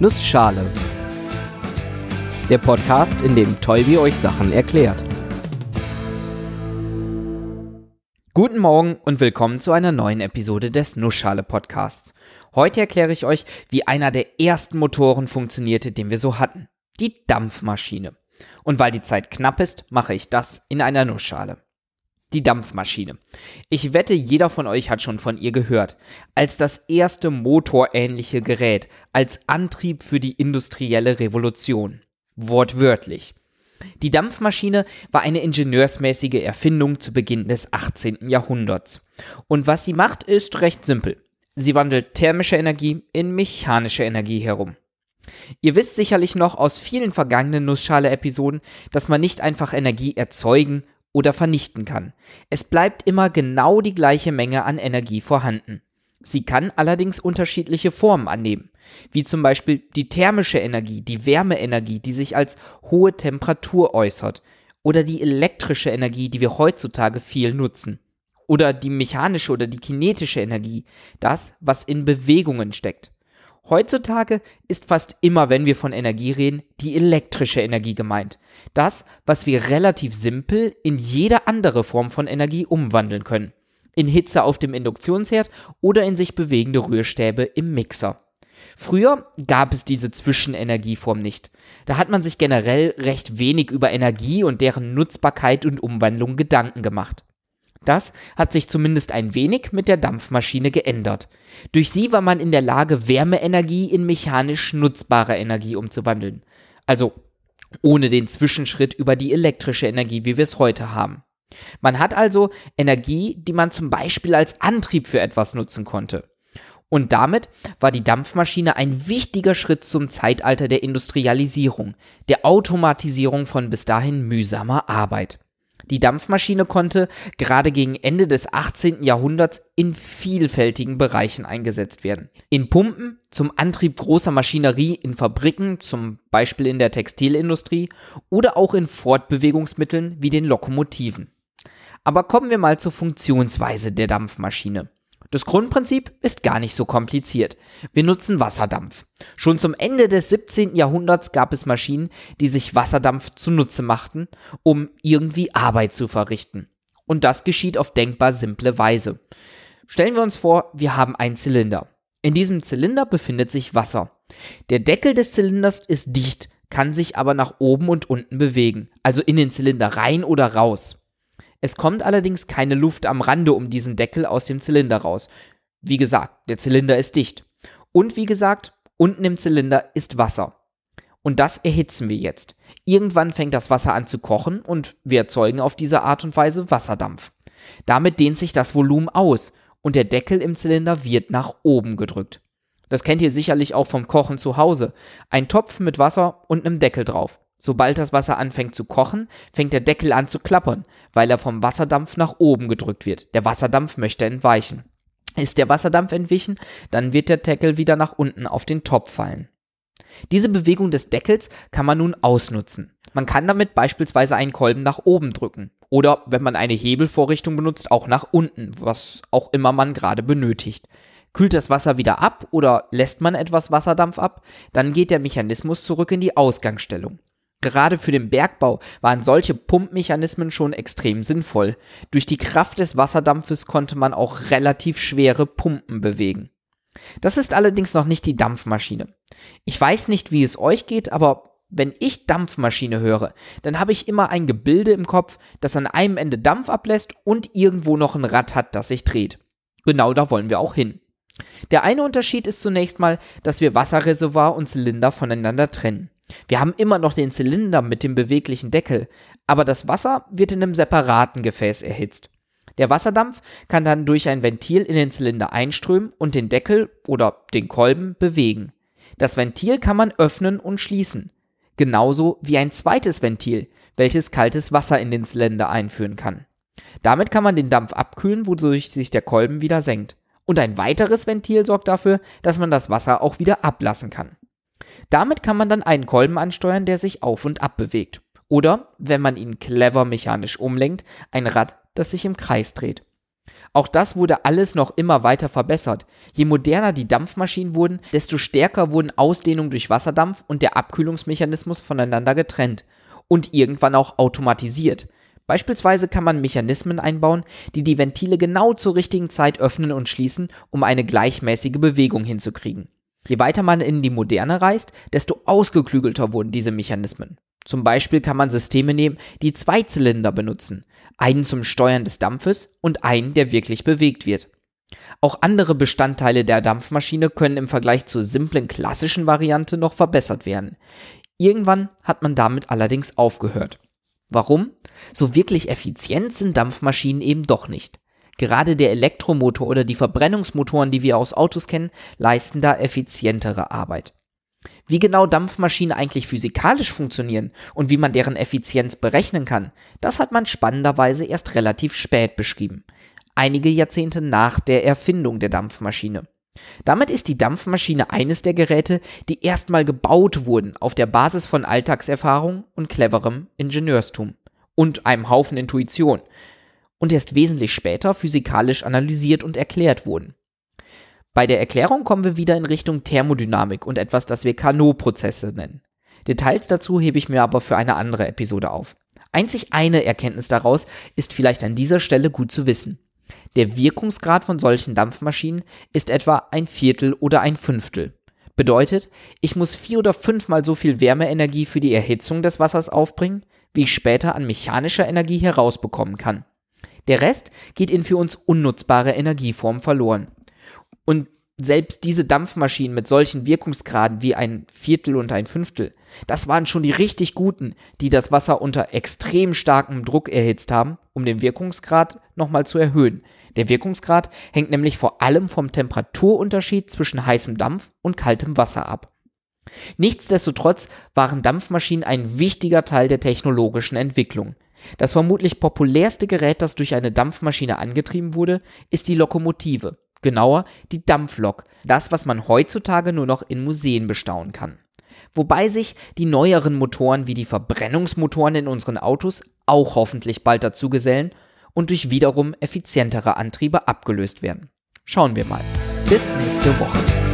Nussschale. Der Podcast, in dem Tolbi euch Sachen erklärt. Guten Morgen und willkommen zu einer neuen Episode des Nussschale Podcasts. Heute erkläre ich euch, wie einer der ersten Motoren funktionierte, den wir so hatten. Die Dampfmaschine. Und weil die Zeit knapp ist, mache ich das in einer Nussschale. Die Dampfmaschine. Ich wette, jeder von euch hat schon von ihr gehört. Als das erste motorähnliche Gerät, als Antrieb für die industrielle Revolution. Wortwörtlich. Die Dampfmaschine war eine ingenieursmäßige Erfindung zu Beginn des 18. Jahrhunderts. Und was sie macht, ist recht simpel. Sie wandelt thermische Energie in mechanische Energie herum. Ihr wisst sicherlich noch aus vielen vergangenen Nussschale-Episoden, dass man nicht einfach Energie erzeugen oder vernichten kann. Es bleibt immer genau die gleiche Menge an Energie vorhanden. Sie kann allerdings unterschiedliche Formen annehmen, wie zum Beispiel die thermische Energie, die Wärmeenergie, die sich als hohe Temperatur äußert, oder die elektrische Energie, die wir heutzutage viel nutzen, oder die mechanische oder die kinetische Energie, das, was in Bewegungen steckt. Heutzutage ist fast immer, wenn wir von Energie reden, die elektrische Energie gemeint. Das, was wir relativ simpel in jede andere Form von Energie umwandeln können. In Hitze auf dem Induktionsherd oder in sich bewegende Rührstäbe im Mixer. Früher gab es diese Zwischenenergieform nicht. Da hat man sich generell recht wenig über Energie und deren Nutzbarkeit und Umwandlung Gedanken gemacht. Das hat sich zumindest ein wenig mit der Dampfmaschine geändert. Durch sie war man in der Lage, Wärmeenergie in mechanisch nutzbare Energie umzuwandeln. Also ohne den Zwischenschritt über die elektrische Energie, wie wir es heute haben. Man hat also Energie, die man zum Beispiel als Antrieb für etwas nutzen konnte. Und damit war die Dampfmaschine ein wichtiger Schritt zum Zeitalter der Industrialisierung, der Automatisierung von bis dahin mühsamer Arbeit. Die Dampfmaschine konnte gerade gegen Ende des 18. Jahrhunderts in vielfältigen Bereichen eingesetzt werden. In Pumpen, zum Antrieb großer Maschinerie in Fabriken, zum Beispiel in der Textilindustrie oder auch in Fortbewegungsmitteln wie den Lokomotiven. Aber kommen wir mal zur Funktionsweise der Dampfmaschine. Das Grundprinzip ist gar nicht so kompliziert. Wir nutzen Wasserdampf. Schon zum Ende des 17. Jahrhunderts gab es Maschinen, die sich Wasserdampf zunutze machten, um irgendwie Arbeit zu verrichten. Und das geschieht auf denkbar simple Weise. Stellen wir uns vor, wir haben einen Zylinder. In diesem Zylinder befindet sich Wasser. Der Deckel des Zylinders ist dicht, kann sich aber nach oben und unten bewegen, also in den Zylinder rein oder raus. Es kommt allerdings keine Luft am Rande um diesen Deckel aus dem Zylinder raus. Wie gesagt, der Zylinder ist dicht. Und wie gesagt, unten im Zylinder ist Wasser. Und das erhitzen wir jetzt. Irgendwann fängt das Wasser an zu kochen und wir erzeugen auf diese Art und Weise Wasserdampf. Damit dehnt sich das Volumen aus und der Deckel im Zylinder wird nach oben gedrückt. Das kennt ihr sicherlich auch vom Kochen zu Hause. Ein Topf mit Wasser und einem Deckel drauf. Sobald das Wasser anfängt zu kochen, fängt der Deckel an zu klappern, weil er vom Wasserdampf nach oben gedrückt wird. Der Wasserdampf möchte entweichen. Ist der Wasserdampf entwichen, dann wird der Deckel wieder nach unten auf den Topf fallen. Diese Bewegung des Deckels kann man nun ausnutzen. Man kann damit beispielsweise einen Kolben nach oben drücken oder wenn man eine Hebelvorrichtung benutzt, auch nach unten, was auch immer man gerade benötigt. Kühlt das Wasser wieder ab oder lässt man etwas Wasserdampf ab, dann geht der Mechanismus zurück in die Ausgangsstellung. Gerade für den Bergbau waren solche Pumpmechanismen schon extrem sinnvoll. Durch die Kraft des Wasserdampfes konnte man auch relativ schwere Pumpen bewegen. Das ist allerdings noch nicht die Dampfmaschine. Ich weiß nicht, wie es euch geht, aber wenn ich Dampfmaschine höre, dann habe ich immer ein Gebilde im Kopf, das an einem Ende Dampf ablässt und irgendwo noch ein Rad hat, das sich dreht. Genau da wollen wir auch hin. Der eine Unterschied ist zunächst mal, dass wir Wasserreservoir und Zylinder voneinander trennen. Wir haben immer noch den Zylinder mit dem beweglichen Deckel, aber das Wasser wird in einem separaten Gefäß erhitzt. Der Wasserdampf kann dann durch ein Ventil in den Zylinder einströmen und den Deckel oder den Kolben bewegen. Das Ventil kann man öffnen und schließen, genauso wie ein zweites Ventil, welches kaltes Wasser in den Zylinder einführen kann. Damit kann man den Dampf abkühlen, wodurch sich der Kolben wieder senkt. Und ein weiteres Ventil sorgt dafür, dass man das Wasser auch wieder ablassen kann. Damit kann man dann einen Kolben ansteuern, der sich auf und ab bewegt. Oder, wenn man ihn clever mechanisch umlenkt, ein Rad, das sich im Kreis dreht. Auch das wurde alles noch immer weiter verbessert. Je moderner die Dampfmaschinen wurden, desto stärker wurden Ausdehnung durch Wasserdampf und der Abkühlungsmechanismus voneinander getrennt und irgendwann auch automatisiert. Beispielsweise kann man Mechanismen einbauen, die die Ventile genau zur richtigen Zeit öffnen und schließen, um eine gleichmäßige Bewegung hinzukriegen. Je weiter man in die Moderne reist, desto ausgeklügelter wurden diese Mechanismen. Zum Beispiel kann man Systeme nehmen, die zwei Zylinder benutzen, einen zum Steuern des Dampfes und einen, der wirklich bewegt wird. Auch andere Bestandteile der Dampfmaschine können im Vergleich zur simplen klassischen Variante noch verbessert werden. Irgendwann hat man damit allerdings aufgehört. Warum? So wirklich effizient sind Dampfmaschinen eben doch nicht. Gerade der Elektromotor oder die Verbrennungsmotoren, die wir aus Autos kennen, leisten da effizientere Arbeit. Wie genau Dampfmaschinen eigentlich physikalisch funktionieren und wie man deren Effizienz berechnen kann, das hat man spannenderweise erst relativ spät beschrieben. Einige Jahrzehnte nach der Erfindung der Dampfmaschine. Damit ist die Dampfmaschine eines der Geräte, die erstmal gebaut wurden auf der Basis von Alltagserfahrung und cleverem Ingenieurstum und einem Haufen Intuition und erst wesentlich später physikalisch analysiert und erklärt wurden. Bei der Erklärung kommen wir wieder in Richtung Thermodynamik und etwas, das wir Carnot-Prozesse nennen. Details dazu hebe ich mir aber für eine andere Episode auf. Einzig eine Erkenntnis daraus ist vielleicht an dieser Stelle gut zu wissen. Der Wirkungsgrad von solchen Dampfmaschinen ist etwa ein Viertel oder ein Fünftel. Bedeutet, ich muss vier oder fünfmal so viel Wärmeenergie für die Erhitzung des Wassers aufbringen, wie ich später an mechanischer Energie herausbekommen kann. Der Rest geht in für uns unnutzbare Energieform verloren. Und selbst diese Dampfmaschinen mit solchen Wirkungsgraden wie ein Viertel und ein Fünftel, das waren schon die richtig guten, die das Wasser unter extrem starkem Druck erhitzt haben, um den Wirkungsgrad nochmal zu erhöhen. Der Wirkungsgrad hängt nämlich vor allem vom Temperaturunterschied zwischen heißem Dampf und kaltem Wasser ab. Nichtsdestotrotz waren Dampfmaschinen ein wichtiger Teil der technologischen Entwicklung. Das vermutlich populärste Gerät, das durch eine Dampfmaschine angetrieben wurde, ist die Lokomotive genauer die Dampflok, das, was man heutzutage nur noch in Museen bestaunen kann. Wobei sich die neueren Motoren wie die Verbrennungsmotoren in unseren Autos auch hoffentlich bald dazu gesellen und durch wiederum effizientere Antriebe abgelöst werden. Schauen wir mal. Bis nächste Woche.